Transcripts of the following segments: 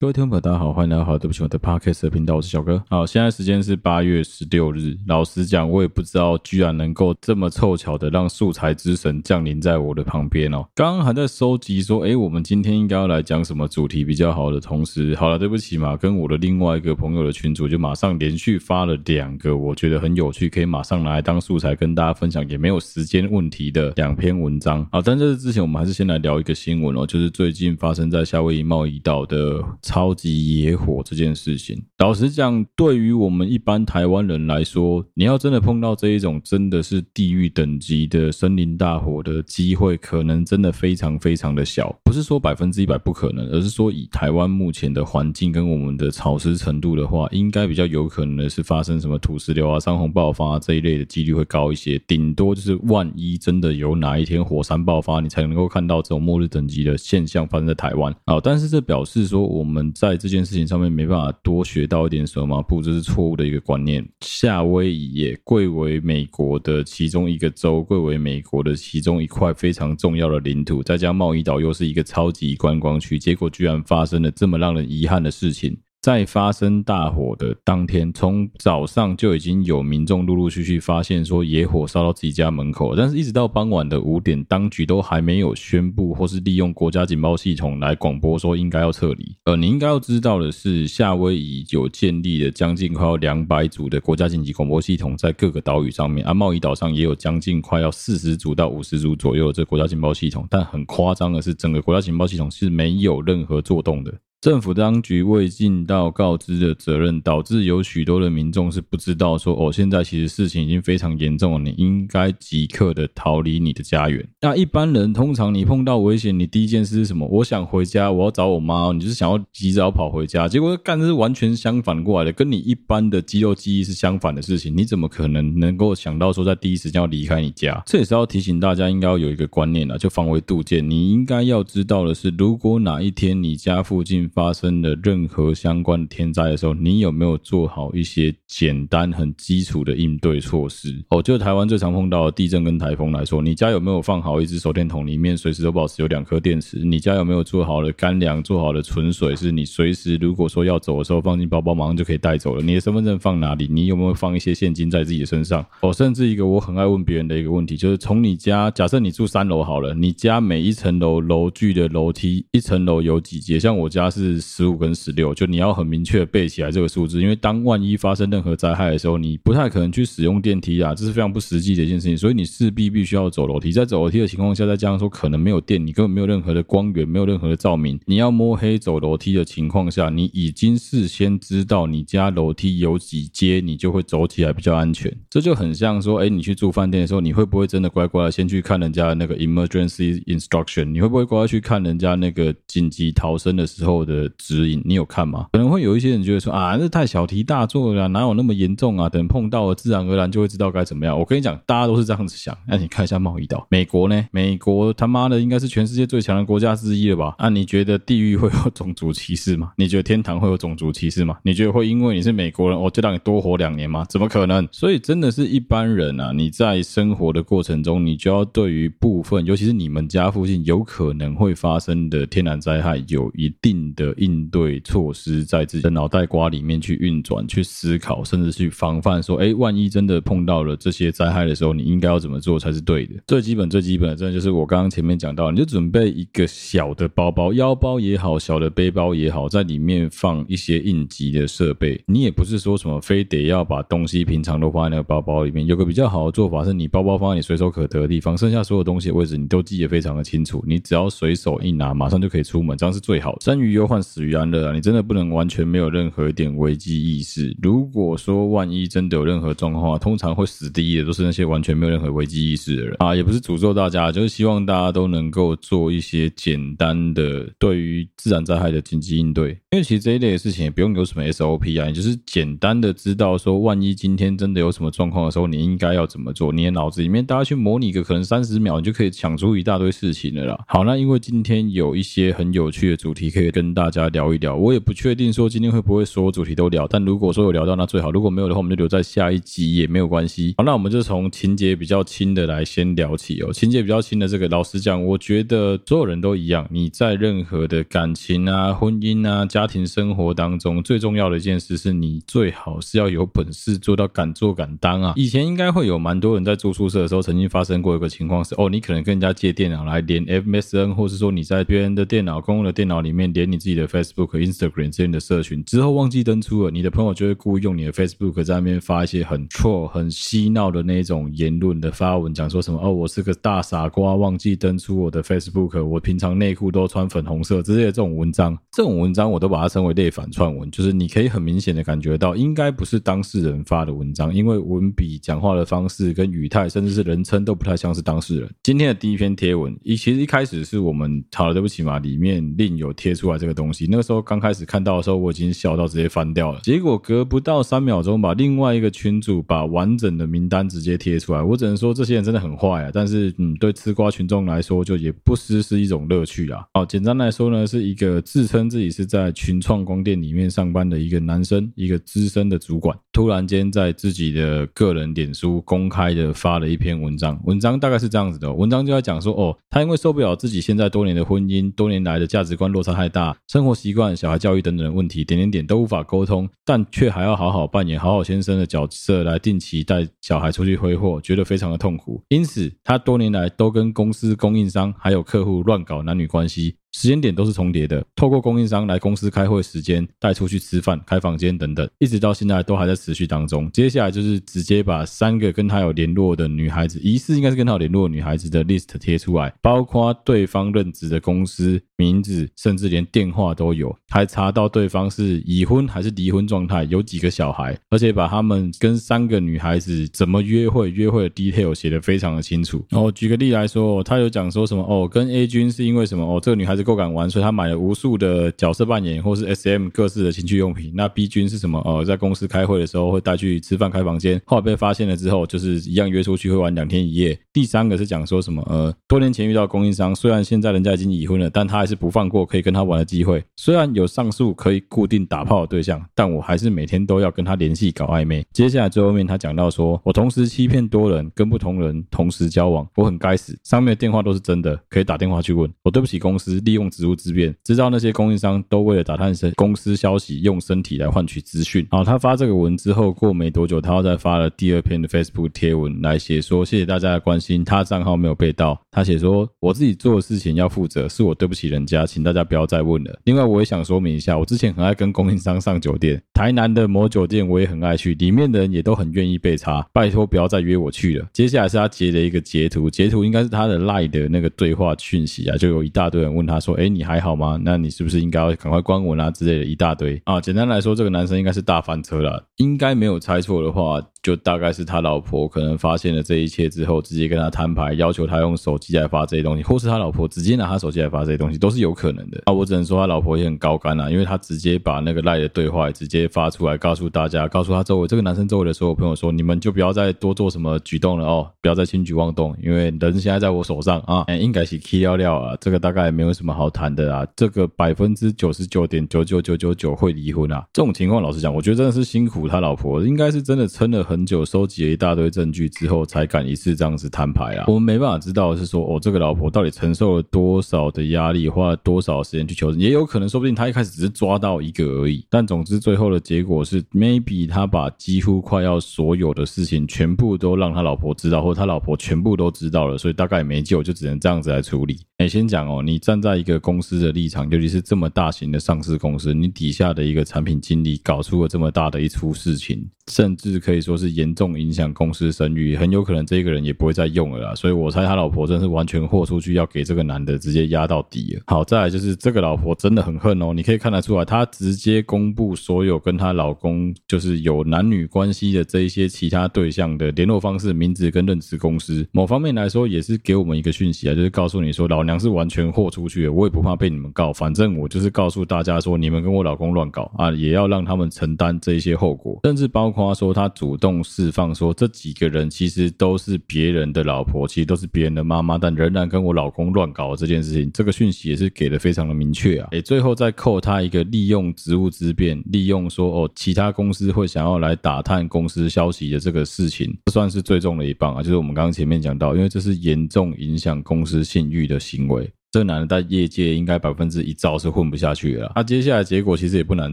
各位听众朋友，大家好，欢迎来到好对不起我的 Podcast 的频道，我是小哥。好，现在时间是八月十六日。老实讲，我也不知道居然能够这么凑巧的让素材之神降临在我的旁边哦。刚刚还在收集说，诶，我们今天应该要来讲什么主题比较好的同时，好了，对不起嘛，跟我的另外一个朋友的群主就马上连续发了两个我觉得很有趣，可以马上拿来当素材跟大家分享，也没有时间问题的两篇文章。好，但在这之前我们还是先来聊一个新闻哦，就是最近发生在夏威夷贸易岛的。超级野火这件事情，老实讲，对于我们一般台湾人来说，你要真的碰到这一种真的是地狱等级的森林大火的机会，可能真的非常非常的小。不是说百分之一百不可能，而是说以台湾目前的环境跟我们的潮湿程度的话，应该比较有可能的是发生什么土石流啊、山洪爆发啊这一类的几率会高一些。顶多就是万一真的有哪一天火山爆发，你才能够看到这种末日等级的现象发生在台湾啊。但是这表示说我们。在这件事情上面没办法多学到一点什么？不，这是错误的一个观念。夏威夷也贵为美国的其中一个州，贵为美国的其中一块非常重要的领土，再加贸易岛又是一个超级观光区，结果居然发生了这么让人遗憾的事情。在发生大火的当天，从早上就已经有民众陆陆续续发现说野火烧到自己家门口，但是一直到傍晚的五点，当局都还没有宣布或是利用国家警报系统来广播说应该要撤离。呃，你应该要知道的是，夏威夷有建立了将近快要两百组的国家紧急广播系统在各个岛屿上面，而贸易岛上也有将近快要四十组到五十组左右的这国家警报系统，但很夸张的是，整个国家警报系统是没有任何作动的。政府当局未尽到告知的责任，导致有许多的民众是不知道说哦，现在其实事情已经非常严重了，你应该即刻的逃离你的家园。那一般人通常你碰到危险，你第一件事是什么？我想回家，我要找我妈，你就是想要及早跑回家。结果干的是完全相反过来的，跟你一般的肌肉记忆是相反的事情。你怎么可能能够想到说在第一时间要离开你家？这也是要提醒大家，应该要有一个观念啊，就防微杜渐。你应该要知道的是，如果哪一天你家附近发生了任何相关的天灾的时候，你有没有做好一些简单、很基础的应对措施？哦，就台湾最常碰到的地震跟台风来说，你家有没有放好一支手电筒，里面随时都保持有两颗电池？你家有没有做好了干粮、做好了存水，是你随时如果说要走的时候放进包包，马上就可以带走了？你的身份证放哪里？你有没有放一些现金在自己的身上？哦，甚至一个我很爱问别人的一个问题，就是从你家，假设你住三楼好了，你家每一层楼楼距的楼梯，一层楼有几阶？像我家是。是十五跟十六，就你要很明确背起来这个数字，因为当万一发生任何灾害的时候，你不太可能去使用电梯啊，这是非常不实际的一件事情，所以你势必必须要走楼梯。在走楼梯的情况下，再加上说可能没有电，你根本没有任何的光源，没有任何的照明，你要摸黑走楼梯的情况下，你已经事先知道你家楼梯有几阶，你就会走起来比较安全。这就很像说，哎，你去住饭店的时候，你会不会真的乖乖的先去看人家的那个 emergency instruction？你会不会乖乖去看人家那个紧急逃生的时候的？指引你有看吗？可能会有一些人觉得说啊，这太小题大做了，哪有那么严重啊？等碰到了，自然而然就会知道该怎么样。我跟你讲，大家都是这样子想。那你看一下贸易岛，美国呢？美国他妈的应该是全世界最强的国家之一了吧？啊，你觉得地狱会有种族歧视吗？你觉得天堂会有种族歧视吗？你觉得会因为你是美国人，我就让你多活两年吗？怎么可能？所以真的是一般人啊，你在生活的过程中，你就要对于部分，尤其是你们家附近有可能会发生的天然灾害，有一定的的。应对措施在自己的脑袋瓜里面去运转、去思考，甚至去防范。说，哎，万一真的碰到了这些灾害的时候，你应该要怎么做才是对的？最基本、最基本的，真的就是我刚刚前面讲到，你就准备一个小的包包，腰包也好，小的背包也好，在里面放一些应急的设备。你也不是说什么非得要把东西平常都放在那个包包里面。有个比较好的做法是，你包包放在你随手可得的地方，剩下所有东西的位置你都记得非常的清楚，你只要随手一拿，马上就可以出门，这样是最好的。生于忧患，死于安乐啊！你真的不能完全没有任何一点危机意识。如果说万一真的有任何状况，通常会死第一的都是那些完全没有任何危机意识的人啊！也不是诅咒大家，就是希望大家都能够做一些简单的对于自然灾害的紧急应对。因为其实这一类的事情也不用有什么 SOP 啊，你就是简单的知道说，万一今天真的有什么状况的时候，你应该要怎么做。你的脑子里面大家去模拟个可能三十秒，你就可以想出一大堆事情了啦。好，那因为今天有一些很有趣的主题可以跟大家聊一聊。我也不确定说今天会不会所有主题都聊，但如果说有聊到那最好，如果没有的话，我们就留在下一集也没有关系。好，那我们就从情节比较轻的来先聊起哦。情节比较轻的这个，老实讲，我觉得所有人都一样。你在任何的感情啊、婚姻啊、家家庭生活当中最重要的一件事，是你最好是要有本事做到敢做敢当啊。以前应该会有蛮多人在住宿舍的时候，曾经发生过一个情况是，哦，你可能跟人家借电脑来连 MSN，或是说你在别人的电脑公用的电脑里面连你自己的 Facebook、Instagram 之类的社群，之后忘记登出了，你的朋友就会故意用你的 Facebook 在那边发一些很 troll、很嬉闹的那种言论的发文，讲说什么哦，我是个大傻瓜，忘记登出我的 Facebook，我平常内裤都穿粉红色之类的这种文章，这种文章我都把它称为类反串文，就是你可以很明显的感觉到，应该不是当事人发的文章，因为文笔、讲话的方式跟语态，甚至是人称都不太像是当事人。今天的第一篇贴文，一其实一开始是我们好了，对不起嘛，里面另有贴出来这个东西，那个时候刚开始看到的时候，我已经笑到直接翻掉了。结果隔不到三秒钟，把另外一个群主把完整的名单直接贴出来，我只能说这些人真的很坏啊。但是，嗯，对吃瓜群众来说，就也不失是一种乐趣啊。好，简单来说呢，是一个自称自己是在群创光电里面上班的一个男生，一个资深的主管，突然间在自己的个人脸书公开的发了一篇文章，文章大概是这样子的，文章就在讲说，哦，他因为受不了自己现在多年的婚姻，多年来的价值观落差太大，生活习惯、小孩教育等等的问题，点点点都无法沟通，但却还要好好扮演好好先生的角色来定期带小孩出去挥霍，觉得非常的痛苦，因此他多年来都跟公司、供应商还有客户乱搞男女关系。时间点都是重叠的，透过供应商来公司开会时间，带出去吃饭、开房间等等，一直到现在都还在持续当中。接下来就是直接把三个跟他有联络的女孩子，疑似应该是跟他有联络女孩子的 list 贴出来，包括对方任职的公司名字，甚至连电话都有，还查到对方是已婚还是离婚状态，有几个小孩，而且把他们跟三个女孩子怎么约会、约会的 detail 写得非常的清楚。然后举个例来说，他有讲说什么哦，跟 A 君是因为什么哦，这个女孩子。够敢玩，所以他买了无数的角色扮演或是 SM 各式的情趣用品。那 B 君是什么？呃，在公司开会的时候会带去吃饭、开房间，后来被发现了之后，就是一样约出去会玩两天一夜。第三个是讲说什么？呃，多年前遇到供应商，虽然现在人家已经已婚了，但他还是不放过可以跟他玩的机会。虽然有上述可以固定打炮的对象，但我还是每天都要跟他联系搞暧昧。接下来最后面他讲到说，我同时欺骗多人，跟不同人同时交往，我很该死。上面的电话都是真的，可以打电话去问。我对不起公司。利用职务之便，知道那些供应商都为了打探身公司消息，用身体来换取资讯。好，他发这个文之后，过没多久，他又再发了第二篇的 Facebook 贴文来写说：“谢谢大家的关心，他账号没有被盗。”他写说：“我自己做的事情要负责，是我对不起人家，请大家不要再问了。”另外，我也想说明一下，我之前很爱跟供应商上酒店，台南的某酒店我也很爱去，里面的人也都很愿意被查，拜托不要再约我去了。接下来是他截的一个截图，截图应该是他的 Lie 的那个对话讯息啊，就有一大堆人问他。说，哎，你还好吗？那你是不是应该要赶快关我啊之类的一大堆啊？简单来说，这个男生应该是大翻车了。应该没有猜错的话，就大概是他老婆可能发现了这一切之后，直接跟他摊牌，要求他用手机来发这些东西，或是他老婆直接拿他手机来发这些东西，都是有可能的。啊，我只能说他老婆也很高干啊，因为他直接把那个赖的对话直接发出来，告诉大家，告诉他周围这个男生周围的所有朋友说，你们就不要再多做什么举动了哦，不要再轻举妄动，因为人现在在我手上啊，应该是 key 料料啊，这个大概没有什么好谈的啊，这个百分之九十九点九九九九九会离婚啊，这种情况老实讲，我觉得真的是辛苦他老婆，应该。是真的撑了很久，收集了一大堆证据之后，才敢一次这样子摊牌啊！我们没办法知道是说，哦，这个老婆到底承受了多少的压力，花了多少时间去求证，也有可能，说不定他一开始只是抓到一个而已。但总之，最后的结果是，maybe 他把几乎快要所有的事情全部都让他老婆知道，或者他老婆全部都知道了，所以大概也没救，就只能这样子来处理。哎，先讲哦，你站在一个公司的立场，尤其是这么大型的上市公司，你底下的一个产品经理搞出了这么大的一出事情。甚至可以说是严重影响公司声誉，很有可能这个人也不会再用了啦。所以我猜他老婆真是完全豁出去，要给这个男的直接压到底了。好，再来就是这个老婆真的很恨哦，你可以看得出来，她直接公布所有跟她老公就是有男女关系的这一些其他对象的联络方式、名字跟任职公司。某方面来说，也是给我们一个讯息啊，就是告诉你说，老娘是完全豁出去的，我也不怕被你们告，反正我就是告诉大家说，你们跟我老公乱搞啊，也要让他们承担这一些后果，甚至包括。他说他主动释放说，这几个人其实都是别人的老婆，其实都是别人的妈妈，但仍然跟我老公乱搞这件事情，这个讯息也是给的非常的明确啊。诶，最后再扣他一个利用职务之便，利用说哦，其他公司会想要来打探公司消息的这个事情，算是最重的一棒啊。就是我们刚刚前面讲到，因为这是严重影响公司信誉的行为。这男的在业界应该百分之一兆是混不下去了。那接下来结果其实也不难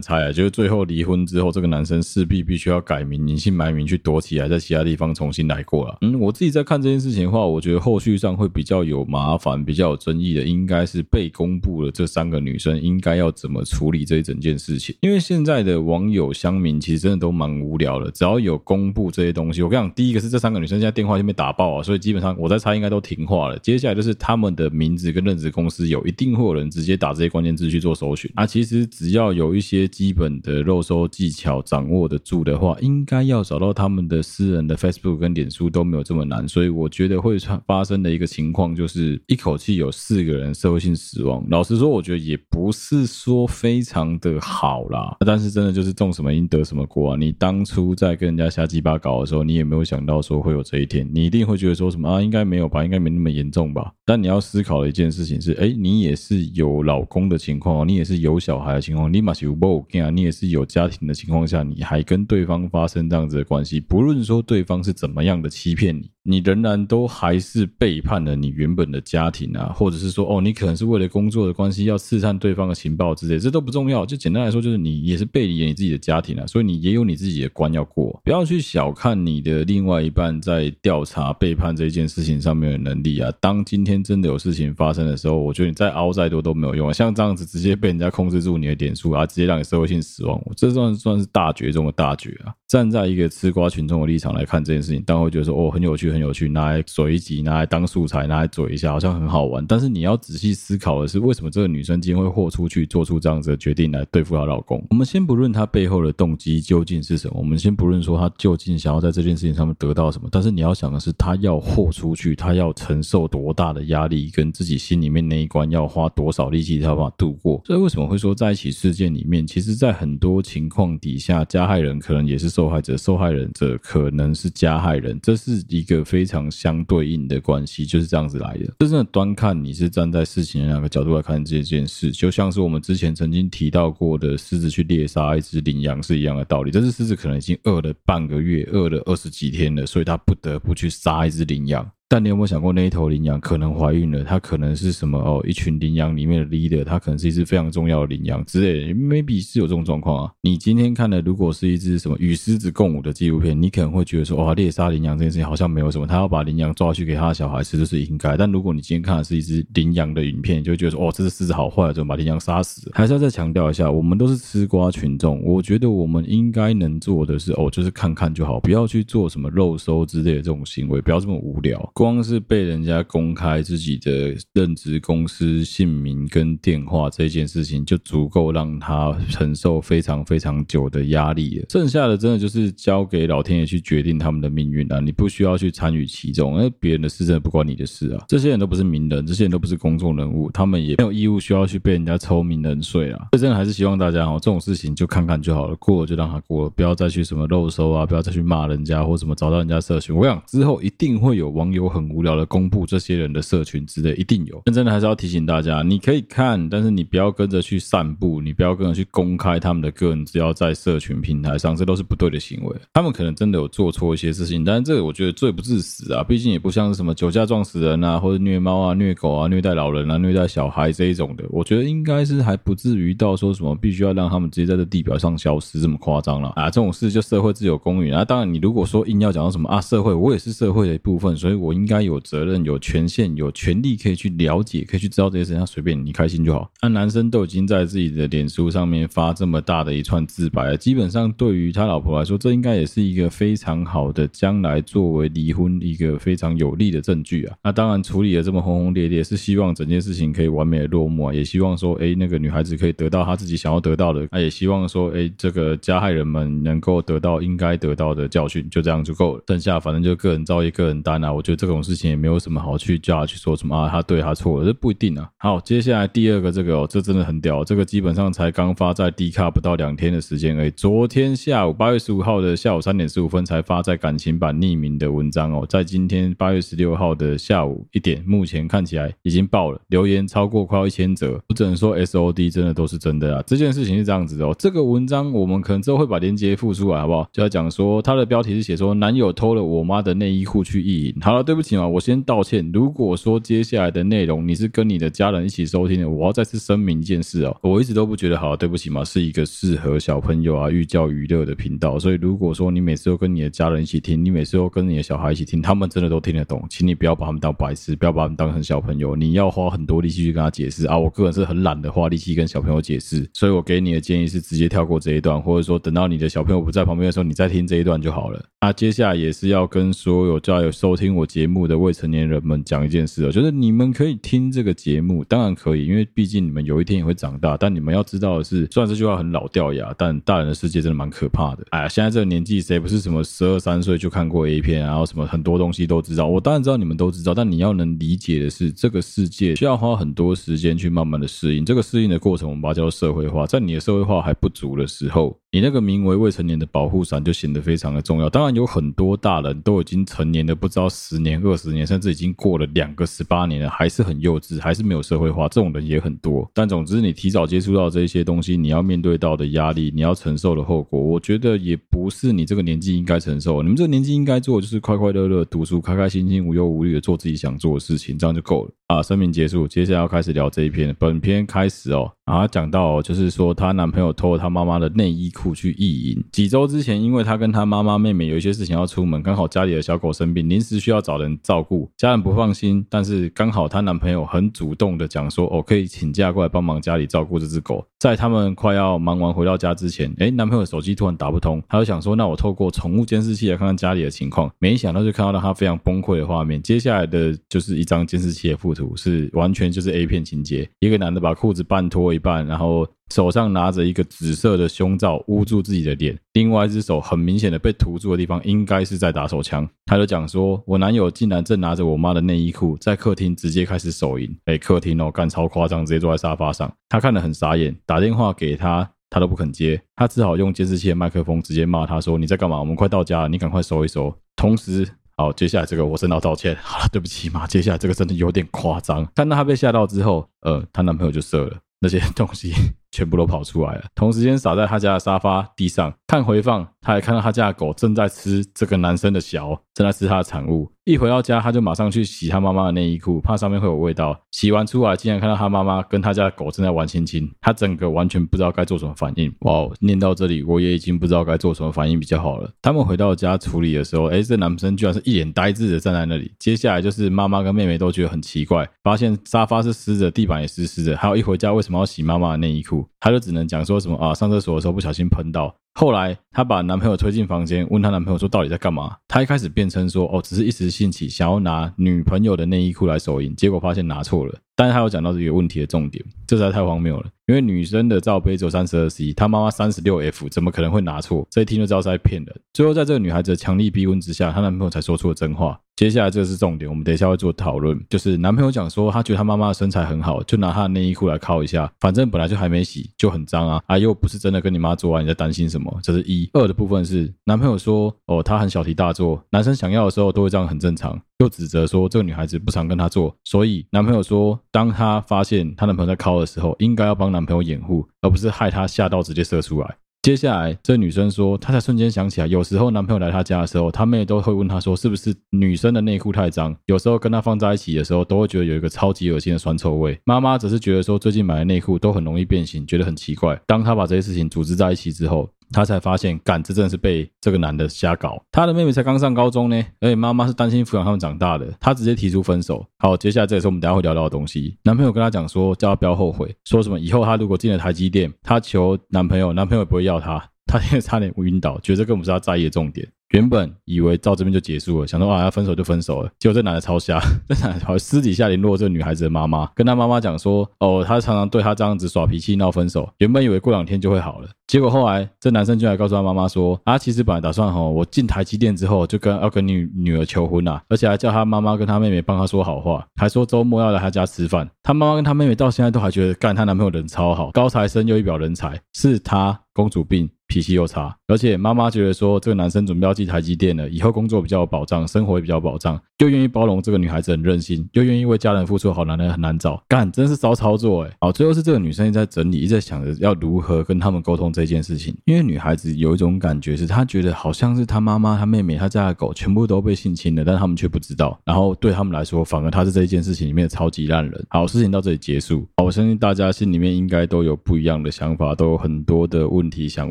猜啊，就是最后离婚之后，这个男生势必必须要改名，隐姓埋名去躲起来，在其他地方重新来过了。嗯，我自己在看这件事情的话，我觉得后续上会比较有麻烦、比较有争议的，应该是被公布了这三个女生应该要怎么处理这一整件事情。因为现在的网友乡民其实真的都蛮无聊的，只要有公布这些东西，我跟你讲，第一个是这三个女生现在电话就被打爆啊，所以基本上我在猜应该都停话了。接下来就是他们的名字跟认识公司有，一定会有人直接打这些关键字去做搜寻啊。其实只要有一些基本的肉搜技巧掌握得住的话，应该要找到他们的私人的 Facebook 跟脸书都没有这么难。所以我觉得会发生的一个情况就是一口气有四个人社会性死亡。老实说，我觉得也不是说非常的好啦。但是真的就是种什么因得什么果啊。你当初在跟人家瞎鸡巴搞的时候，你也没有想到说会有这一天。你一定会觉得说什么啊，应该没有吧，应该没那么严重吧。但你要思考的一件事情是，哎，你也是有老公的情况，你也是有小孩的情况，你嘛是有某件，你也是有家庭的情况下，你还跟对方发生这样子的关系，不论说对方是怎么样的欺骗你。你仍然都还是背叛了你原本的家庭啊，或者是说，哦，你可能是为了工作的关系要刺探对方的情报之类，这都不重要。就简单来说，就是你也是背离了你自己的家庭啊，所以你也有你自己的关要过。不要去小看你的另外一半在调查背叛这件事情上面的能力啊。当今天真的有事情发生的时候，我觉得你再凹再多都没有用啊。像这样子直接被人家控制住你的点数啊，直接让你社会性死亡，这算算是大绝中的大绝啊。站在一个吃瓜群众的立场来看这件事情，当然会觉得说，哦，很有趣，很有趣，拿来嘴一集，拿来当素材，拿来嘴一下，好像很好玩。但是你要仔细思考的是，为什么这个女生今天会豁出去，做出这样子的决定来对付她老公？我们先不论她背后的动机究竟是什么，我们先不论说她究竟想要在这件事情上面得到什么，但是你要想的是，她要豁出去，她要承受多大的压力，跟自己心里面那一关要花多少力气，才把度过。所以为什么会说在一起事件里面，其实在很多情况底下，加害人可能也是受害者。受害人者可能是加害人，这是一个非常相对应的关系，就是这样子来的。真正的端看你是站在事情的哪个角度来看这件事，就像是我们之前曾经提到过的狮子去猎杀一只羚羊是一样的道理。这只狮子可能已经饿了半个月，饿了二十几天了，所以他不得不去杀一只羚羊。但你有没有想过，那一头羚羊可能怀孕了？它可能是什么哦？一群羚羊里面的 leader，它可能是一只非常重要的羚羊之类的。Maybe 是有这种状况啊。你今天看的如果是一只什么与狮子共舞的纪录片，你可能会觉得说，哇，猎杀羚羊这件事情好像没有什么，他要把羚羊抓去给他的小孩吃，这是应该。但如果你今天看的是一只羚羊的影片，就会觉得说，哦，这只狮子好坏，怎么把羚羊杀死？还是要再强调一下，我们都是吃瓜群众。我觉得我们应该能做的是，哦，就是看看就好，不要去做什么肉搜之类的这种行为，不要这么无聊。光是被人。家公开自己的任职公司姓名跟电话这件事情，就足够让他承受非常非常久的压力了。剩下的真的就是交给老天爷去决定他们的命运啊！你不需要去参与其中，因为别人的事真的不关你的事啊。这些人都不是名人，这些人都不是公众人物，他们也没有义务需要去被人家抽名人税啊。所以真的还是希望大家哦，这种事情就看看就好了，过了就让他过了，不要再去什么漏收啊，不要再去骂人家或什么找到人家社群。我想之后一定会有网友很无聊的公。布这些人的社群之类，一定有。但真的还是要提醒大家，你可以看，但是你不要跟着去散布，你不要跟着去公开他们的个人资料在社群平台上，这都是不对的行为。他们可能真的有做错一些事情，但是这个我觉得罪不至死啊，毕竟也不像是什么酒驾撞死人啊，或者虐猫啊、虐狗啊、虐待老人啊、虐待小孩这一种的。我觉得应该是还不至于到说什么必须要让他们直接在这地表上消失这么夸张了啊。这种事就社会自有公允啊。当然，你如果说硬要讲到什么啊，社会我也是社会的一部分，所以我应该有责任。有权限、有权利可以去了解，可以去知道这些事情，他随便你开心就好。那男生都已经在自己的脸书上面发这么大的一串自白了，基本上对于他老婆来说，这应该也是一个非常好的将来作为离婚一个非常有利的证据啊。那当然处理的这么轰轰烈烈，是希望整件事情可以完美的落幕啊，也希望说，哎，那个女孩子可以得到她自己想要得到的，那也希望说，哎，这个加害人们能够得到应该得到的教训，就这样就够了。剩下反正就个人造业、个人担啊。我觉得这这种事情也没有什么。好去叫他去说什么啊？他对他错了，这不一定啊。好，接下来第二个这个哦，这真的很屌，这个基本上才刚发在 D 卡不到两天的时间而已。昨天下午八月十五号的下午三点十五分才发在感情版匿名的文章哦，在今天八月十六号的下午一点，目前看起来已经爆了，留言超过快要一千则。我只能说 SOD 真的都是真的啊。这件事情是这样子的哦，这个文章我们可能之后会把链接附出来，好不好？就要讲说他的标题是写说男友偷了我妈的内衣裤去意淫。好了，对不不起嘛，我先道歉。如果说接下来的内容你是跟你的家人一起收听的，我要再次声明一件事哦，我一直都不觉得好，对不起嘛，是一个适合小朋友啊寓教于乐的频道。所以如果说你每次都跟你的家人一起听，你每次都跟你的小孩一起听，他们真的都听得懂，请你不要把他们当白痴，不要把他们当成小朋友。你要花很多力气去跟他解释啊，我个人是很懒得花力气跟小朋友解释，所以我给你的建议是直接跳过这一段，或者说等到你的小朋友不在旁边的时候，你再听这一段就好了。那接下来也是要跟所有家有收听我节目的未成年人们讲一件事哦，就是你们可以听这个节目，当然可以，因为毕竟你们有一天也会长大。但你们要知道的是，虽然这句话很老掉牙，但大人的世界真的蛮可怕的。哎，现在这个年纪，谁不是什么十二三岁就看过 A 片，然后什么很多东西都知道？我当然知道你们都知道，但你要能理解的是，这个世界需要花很多时间去慢慢的适应。这个适应的过程，我们把它叫做社会化。在你的社会化还不足的时候，你那个名为未成年的保护伞就显得非常的重要。当然，有很多大人都已经成年了，不知道十年、二十年，甚至已经过了两个十八年了，还是很幼稚，还是没有社会化。这种人也很多。但总之，你提早接触到这些东西，你要面对到的压力，你要承受的后果，我觉得也不是你这个年纪应该承受。你们这个年纪应该做的就是快快乐乐读书，开开心心、无忧无虑的做自己想做的事情，这样就够了。啊，声明结束，接下来要开始聊这一篇。本篇开始哦。然后讲到，就是说她男朋友偷了她妈妈的内衣裤去意淫。几周之前，因为她跟她妈妈、妹妹有一些事情要出门，刚好家里的小狗生病，临时需要找人照顾，家人不放心。但是刚好她男朋友很主动的讲说，哦，可以请假过来帮忙家里照顾这只狗。在他们快要忙完回到家之前，诶，男朋友手机突然打不通，他就想说，那我透过宠物监视器来看看家里的情况。没想到就看到了他非常崩溃的画面。接下来的就是一张监视器的附图，是完全就是 A 片情节，一个男的把裤子半脱一半，然后。手上拿着一个紫色的胸罩捂住自己的脸，另外一只手很明显的被涂住的地方，应该是在打手枪。他就讲说：“我男友竟然正拿着我妈的内衣裤在客厅直接开始手淫。”哎，客厅哦，干超夸张，直接坐在沙发上。他看得很傻眼，打电话给他，他都不肯接。他只好用监视器的麦克风直接骂他说：“你在干嘛？我们快到家了，你赶快收一收。”同时，好，接下来这个我真的要道歉，好了，对不起嘛。接下来这个真的有点夸张。看到他被吓到之后，呃，她男朋友就射了那些东西。全部都跑出来了，同时间洒在他家的沙发地上。看回放，他还看到他家的狗正在吃这个男生的小，正在吃他的产物。一回到家，他就马上去洗他妈妈的内衣裤，怕上面会有味道。洗完出来，竟然看到他妈妈跟他家的狗正在玩亲亲，他整个完全不知道该做什么反应。哇，哦念到这里，我也已经不知道该做什么反应比较好了。他们回到家处理的时候，哎，这男生居然是一脸呆滞的站在那里。接下来就是妈妈跟妹妹都觉得很奇怪，发现沙发是湿的，地板也湿湿的，还有一回家为什么要洗妈妈的内衣裤？他就只能讲说什么啊，上厕所的时候不小心喷到。后来她把男朋友推进房间，问她男朋友说到底在干嘛？她一开始辩称说哦，只是一时兴起，想要拿女朋友的内衣裤来手淫，结果发现拿错了。但是她有讲到这个问题的重点，这实在太荒谬了。因为女生的罩杯只有三十二 C，她妈妈三十六 F，怎么可能会拿错？这一听就知道是在骗人。最后在这个女孩子的强力逼问之下，她男朋友才说出了真话。接下来这个是重点，我们等一下会做讨论。就是男朋友讲说，他觉得他妈妈的身材很好，就拿她的内衣裤来靠一下，反正本来就还没洗，就很脏啊，啊又不是真的跟你妈做爱，你在担心什么？这是一。二的部分是男朋友说，哦，他很小题大做，男生想要的时候都会这样，很正常。又指责说这个女孩子不常跟他做，所以男朋友说，当他发现他男朋友在靠的时候，应该要帮男朋友掩护，而不是害他吓到直接射出来。接下来，这女生说，她才瞬间想起来，有时候男朋友来她家的时候，她妹都会问她说，是不是女生的内裤太脏？有时候跟她放在一起的时候，都会觉得有一个超级恶心的酸臭味。妈妈只是觉得说，最近买的内裤都很容易变形，觉得很奇怪。当她把这些事情组织在一起之后，她才发现，干，这真的是被这个男的瞎搞。她的妹妹才刚上高中呢，而且妈妈是担心抚养他们长大的，她直接提出分手。好，接下来这也是我们等下会聊到的东西。男朋友跟她讲说，叫她不要后悔，说什么以后她如果进了台积电，她求男朋友，男朋友也不会要她。她现在差点晕倒，觉得这根本不是她在意的重点。原本以为到这边就结束了，想说啊要分手就分手了，结果这男的超瞎，这男的好私底下联络这个女孩子的妈妈，跟她妈妈讲说，哦，他常常对她这样子耍脾气闹分手。原本以为过两天就会好了，结果后来这男生就来告诉他妈妈说，啊，其实本来打算吼，我进台积电之后就跟要跟你女儿求婚啦，而且还叫他妈妈跟他妹妹帮他说好话，还说周末要来他家吃饭。他妈妈跟他妹妹到现在都还觉得干她男朋友人超好，高材生又一表人才，是他公主病，脾气又差。而且妈妈觉得说这个男生准备要进台积电了，以后工作比较有保障，生活也比较保障，又愿意包容这个女孩子很任性，又愿意为家人付出，好男人很难找，干真是骚操作哎。好，最后是这个女生一直在整理，一直在想着要如何跟他们沟通这件事情，因为女孩子有一种感觉是她觉得好像是她妈妈、她妹妹、她家的狗全部都被性侵了，但他们却不知道，然后对他们来说，反而她是这一件事情里面的超级烂人。好，事情到这里结束。好，我相信大家心里面应该都有不一样的想法，都有很多的问题想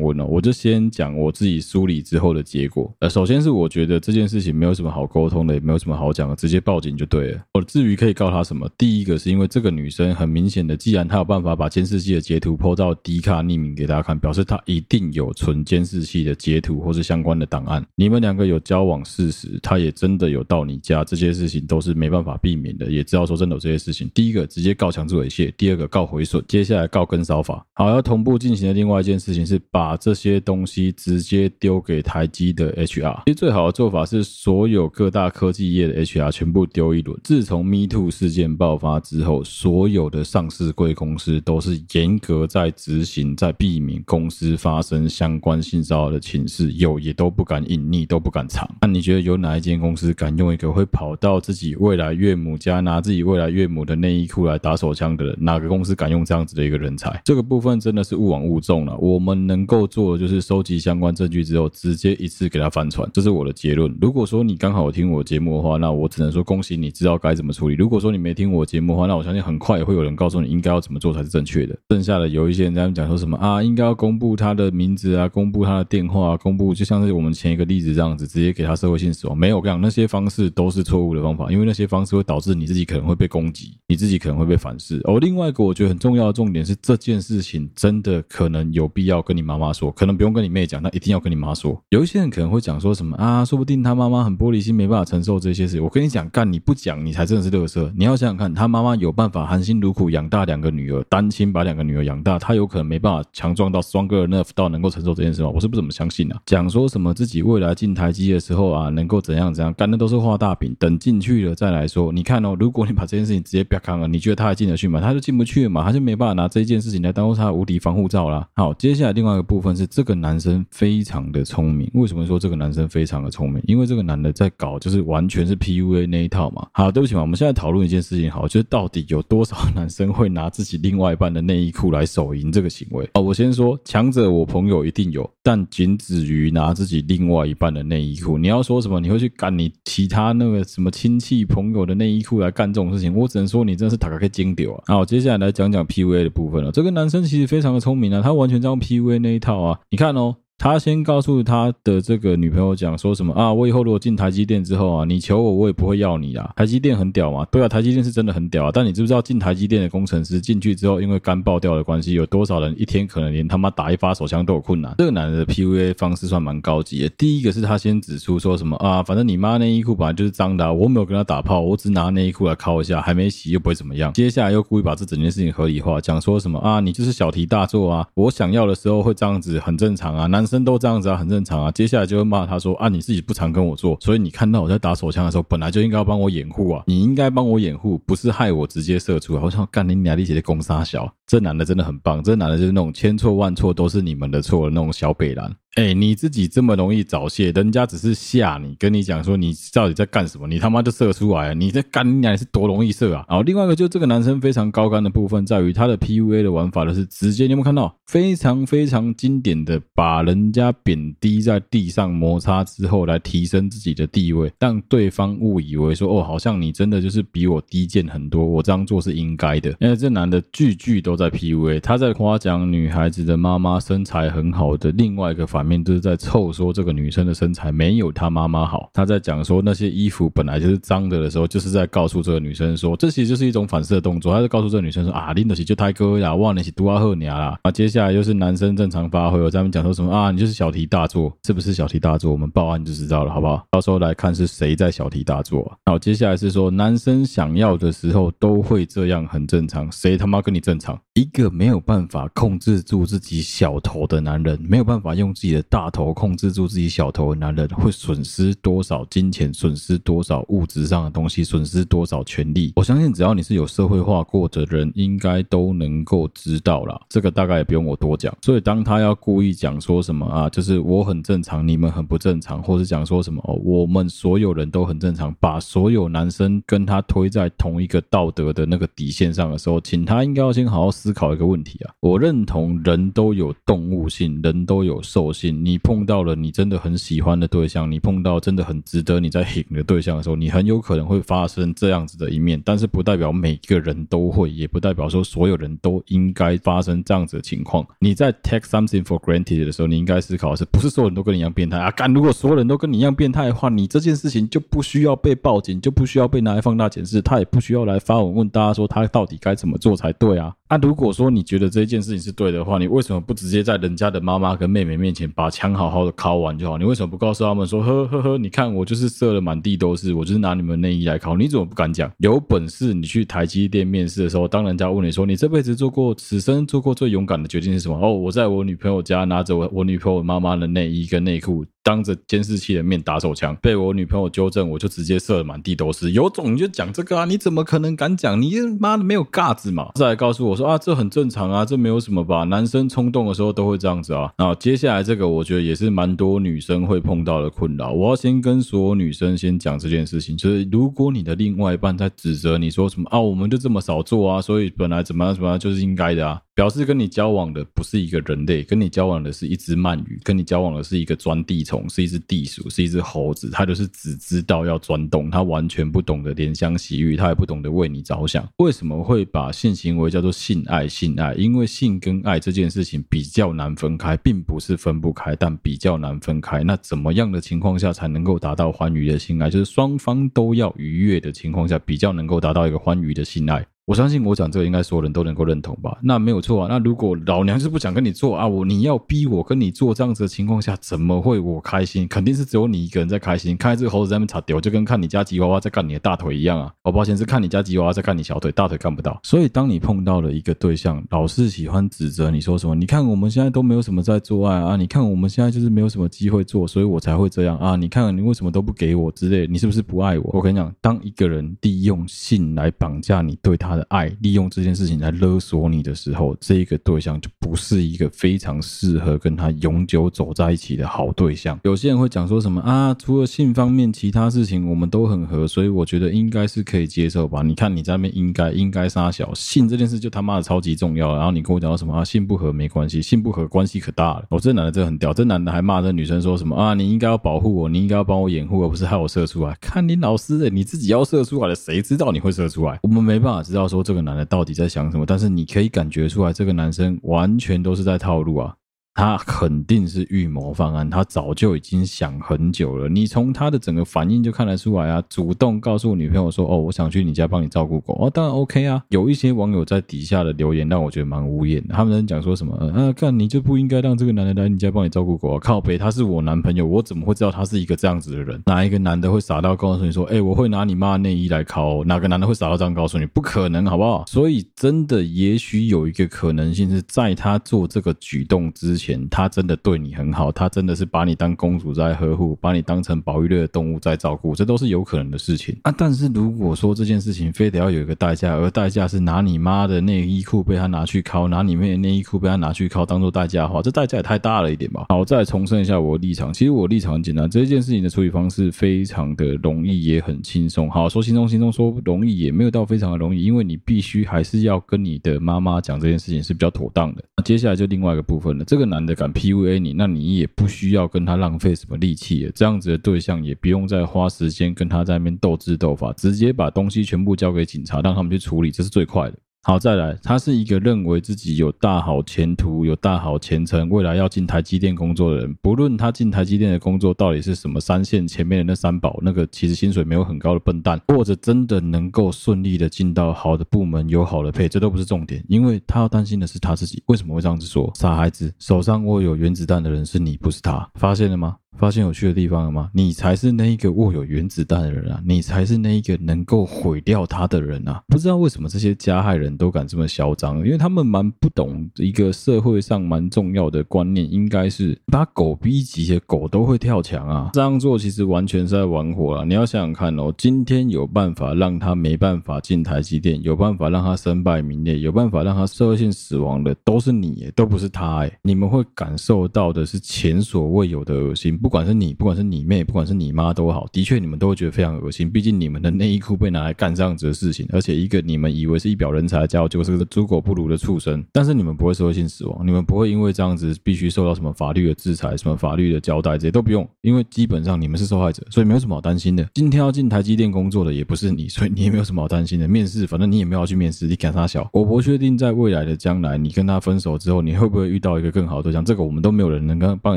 问哦。我就先讲我自己梳理之后的结果。呃，首先是我觉得这件事情没有什么好沟通的，也没有什么好讲的，直接报警就对了。我至于可以告他什么，第一个是因为这个女生很明显的，既然她有办法把监视器的截图 po 到 D 卡匿名给大家看，表示她一定有存监视器的截图或是相关的档案。你们两个有交往事实，她也真的有到你家，这些事情都是没办法避免的。也知道说真的有这些事情，第一个直接告强制猥亵，第二个告毁损，接下来告跟骚法。好，要同步进行的另外一件事情是把这些东西直接丢给台积的 HR。其实最好的做法是所有各大科技业的 HR 全部丢一轮。自从 Me Too 事件爆发之后，所有的上市贵公司都是严格在执行，在避免公司发生相关性骚扰的情事，有也都不敢隐匿，都不敢藏。那你觉得有哪一间公司敢用一个会跑到自己未来岳母家拿自己未来岳母的内衣裤来打手枪的人？哪个公司敢用这样子的一个人才？这个部分真的是勿往勿重了。我们能够做的就是收集相关证据之后，直接一次给他翻船，这是我的结论。如果说你刚好听我节目的话，那我只能说恭喜你知道该怎么处理。如果说你没听我节目的话，那我相信很快也会有人告诉你应该要怎么做才是正确的。剩下的有一些人在讲说什么啊，应该要公布他的名字啊，公布他的电话啊，公布就像是我们前一个例子这样子，直接给他社会性死亡。没有，我跟你讲，那些方式都是错误的方法，因为那些方式会导致你自己可能会被攻击，你自己可能会被反噬。哦，另外一个我觉得很重要的重点是这件事情真的可能有必要跟你妈妈说，可能不用跟你妹讲，那一定要跟你妈说。有一些人可能会讲说什么啊，说不定他妈妈很玻璃心，没办法承受这些事。我跟你讲，干你不讲，你才真的是垃圾。你要想想看，他妈妈有办法含辛茹苦养大两个女儿，单亲把两个女儿养大，他有可能没办法强壮到 strong enough 到能够承受这件事吗？我是不怎么相信啊。讲说什么自己未来进台积的时候啊，能够怎样怎样，干的都是画大饼，等进去了再来说。你看哦，如果你把这件事情直接别看了，你觉得他还进得去吗？他就进不去嘛，他就没办法拿这件事情来当做他的无敌防护罩啦。好，接下来另外一个部分是这个男生非常的聪明。为什么说这个男生非常的聪明？因为这个男的在搞就是完全是 PUA 那一套嘛。好，对不起嘛，我们现在讨论一件事情，好，就是到底有多少男生会拿自己另外一半的内衣裤来手淫这个行为？啊，我先说，强者我朋友一定有，但仅止于拿自己另外一半的内衣裤。你要说什么？你会去干你其他那个什么亲戚朋友的内衣裤来干这种事情？我只能说你真的是塔卡克金屌啊！好，接下来来讲讲 PUA 的部分了。这个男生其实非常的聪明啊，他完全在用 PUA 那一套啊。你看哦。他先告诉他的这个女朋友讲说什么啊？我以后如果进台积电之后啊，你求我，我也不会要你啊。台积电很屌嘛？对啊，台积电是真的很屌啊。但你知不知道进台积电的工程师进去之后，因为肝爆掉的关系，有多少人一天可能连他妈打一发手枪都有困难？这个男人的 PUA 方式算蛮高级的。第一个是他先指出说什么啊，反正你妈内衣裤本来就是脏的，我没有跟他打炮，我只拿内衣裤来抠一下，还没洗又不会怎么样。接下来又故意把这整件事情合理化，讲说什么啊，你就是小题大做啊，我想要的时候会这样子，很正常啊，男生都这样子啊，很。正常啊，接下来就会骂他说啊，你自己不常跟我做，所以你看到我在打手枪的时候，本来就应该要帮我掩护啊，你应该帮我掩护，不是害我直接射出来。我想干你娘力气的攻杀小，这男的真的很棒，这男的就是那种千错万错都是你们的错的那种小北兰。哎、你自己这么容易早泄，人家只是吓你，跟你讲说你到底在干什么，你他妈就射出来了，你在干你娘是多容易射啊！然后另外一个就这个男生非常高干的部分在于他的 PUA 的玩法呢是直接，你有没有看到非常非常经典的把人家贬低在地上摩擦之后来提升自己的地位，让对方误以为说哦，好像你真的就是比我低贱很多，我这样做是应该的。因为这男的句句都在 PUA，他在夸奖女孩子的妈妈身材很好的另外一个反。面就是在臭说这个女生的身材没有她妈妈好，他在讲说那些衣服本来就是脏的的时候，就是在告诉这个女生说，这其实就是一种反射动作，他在告诉这个女生说啊，拎得起就太哥呀，哇，你是多阿赫尼亚啦。啊，接下来就是男生正常发挥，我在那边讲说什么啊，你就是小题大做，是不是小题大做？我们报案就知道了，好不好？到时候来看是谁在小题大做。好，接下来是说男生想要的时候都会这样，很正常，谁他妈跟你正常？一个没有办法控制住自己小头的男人，没有办法用自己的大头控制住自己小头的男人，会损失多少金钱，损失多少物质上的东西，损失多少权利？我相信，只要你是有社会化过的人，应该都能够知道啦。这个大概也不用我多讲。所以，当他要故意讲说什么啊，就是我很正常，你们很不正常，或是讲说什么哦，我们所有人都很正常，把所有男生跟他推在同一个道德的那个底线上的时候，请他应该要先好好思思考一个问题啊。我认同人都有动物性，人都有兽性。你碰到了你真的很喜欢的对象，你碰到真的很值得你在挺的对象的时候，你很有可能会发生这样子的一面，但是不代表每个人都会，也不代表说所有人都应该发生这样子的情况。你在 take something for granted 的时候，你应该思考的是，不是所有人都跟你一样变态啊？干，如果所有人都跟你一样变态的话，你这件事情就不需要被报警，就不需要被拿来放大检视，他也不需要来发文问大家说他到底该怎么做才对啊？啊，如如果说你觉得这件事情是对的话，你为什么不直接在人家的妈妈跟妹妹面前把枪好好的敲完就好？你为什么不告诉他们说，呵呵呵，你看我就是射了满地都是，我就是拿你们内衣来敲，你怎么不敢讲？有本事你去台积电面试的时候，当人家问你说，你这辈子做过此生做过最勇敢的决定是什么？哦，我在我女朋友家拿着我我女朋友妈妈的内衣跟内裤。当着监视器的面打手枪，被我女朋友纠正，我就直接射了满地都是。有种你就讲这个啊！你怎么可能敢讲？你妈的没有架子嘛！再来告诉我说啊，这很正常啊，这没有什么吧？男生冲动的时候都会这样子啊。那接下来这个，我觉得也是蛮多女生会碰到的困扰。我要先跟所有女生先讲这件事情，就是如果你的另外一半在指责你说什么啊，我们就这么少做啊，所以本来怎么样怎么样就是应该的啊。表示跟你交往的不是一个人类，跟你交往的是一只鳗鱼，跟你交往的是一个钻地虫，是一只地鼠，是一只猴子。他就是只知道要钻洞，他完全不懂得怜香惜玉，他也不懂得为你着想。为什么会把性行为叫做性爱？性爱，因为性跟爱这件事情比较难分开，并不是分不开，但比较难分开。那怎么样的情况下才能够达到欢愉的性爱？就是双方都要愉悦的情况下，比较能够达到一个欢愉的性爱。我相信我讲这个应该所有人都能够认同吧？那没有错啊。那如果老娘是不想跟你做啊，我你要逼我跟你做这样子的情况下，怎么会我开心？肯定是只有你一个人在开心。看这个猴子在那边擦屌，就跟看你家吉娃娃在干你的大腿一样啊。我抱歉，是看你家吉娃娃在干你小腿，大腿看不到。所以当你碰到了一个对象，老是喜欢指责你说什么？你看我们现在都没有什么在做爱啊，你看我们现在就是没有什么机会做，所以我才会这样啊。你看你为什么都不给我之类？你是不是不爱我？我跟你讲，当一个人利用性来绑架你对他的爱，利用。这件事情来勒索你的时候，这一个对象就不是一个非常适合跟他永久走在一起的好对象。有些人会讲说什么啊，除了性方面，其他事情我们都很合，所以我觉得应该是可以接受吧。你看你在那边应该应该杀小性这件事就他妈的超级重要。然后你跟我讲到什么啊，性不合没关系，性不合关系可大了。我、哦、这男的真的很屌，这男的还骂这女生说什么啊，你应该要保护我，你应该要帮我掩护，而不是害我射出来。看你老师的，你自己要射出来的，谁知道你会射出来？我们没办法知道说这个男的到底。在想什么？但是你可以感觉出来，这个男生完全都是在套路啊。他肯定是预谋犯案，他早就已经想很久了。你从他的整个反应就看得出来啊，主动告诉女朋友说：“哦，我想去你家帮你照顾狗。”哦，当然 OK 啊。有一些网友在底下的留言让我觉得蛮无言的，他们讲说什么：“啊，看你就不应该让这个男的来你家帮你照顾狗啊！靠北，他是我男朋友，我怎么会知道他是一个这样子的人？哪一个男的会傻到告诉你说：‘哎，我会拿你妈内衣来拷’？哪个男的会傻到这样告诉你？不可能，好不好？所以真的，也许有一个可能性是在他做这个举动之前，他真的。对你很好，他真的是把你当公主在呵护，把你当成保育类的动物在照顾，这都是有可能的事情啊。但是如果说这件事情非得要有一个代价，而代价是拿你妈的内衣裤被他拿去拷，拿你妹的内衣裤被他拿去拷当做代价的话，这代价也太大了一点吧？好，再重申一下我的立场。其实我立场很简单，这件事情的处理方式非常的容易，也很轻松。好，说轻松轻松，说容易也没有到非常的容易，因为你必须还是要跟你的妈妈讲这件事情是比较妥当的。那接下来就另外一个部分了，这个男的敢 PUA。你，那你也不需要跟他浪费什么力气，这样子的对象也不用再花时间跟他在那边斗智斗法，直接把东西全部交给警察，让他们去处理，这是最快的。好，再来，他是一个认为自己有大好前途、有大好前程、未来要进台积电工作的人。不论他进台积电的工作到底是什么三线前面的那三宝，那个其实薪水没有很高的笨蛋，或者真的能够顺利的进到好的部门、有好的配，这都不是重点，因为他要担心的是他自己。为什么会这样子说？傻孩子，手上握有原子弹的人是你，不是他。发现了吗？发现有趣的地方了吗？你才是那一个握有原子弹的人啊！你才是那一个能够毁掉他的人啊！不知道为什么这些加害人都敢这么嚣张，因为他们蛮不懂一个社会上蛮重要的观念，应该是把狗逼急，狗都会跳墙啊！这样做其实完全是在玩火啊。你要想想看哦，今天有办法让他没办法进台积电，有办法让他身败名裂，有办法让他社会性死亡的，都是你，都不是他哎！你们会感受到的是前所未有的恶心。不管是你，不管是你妹，不管是你妈都好，的确你们都会觉得非常恶心。毕竟你们的内衣裤被拿来干这样子的事情，而且一个你们以为是一表人才的家伙，就是个猪狗不如的畜生。但是你们不会社会性死亡，你们不会因为这样子必须受到什么法律的制裁、什么法律的交代，这些都不用，因为基本上你们是受害者，所以没有什么好担心的。今天要进台积电工作的也不是你，所以你也没有什么好担心的。面试，反正你也没有要去面试，你敢他小？我不确定在未来的将来，你跟他分手之后，你会不会遇到一个更好的对象？这个我们都没有人能跟帮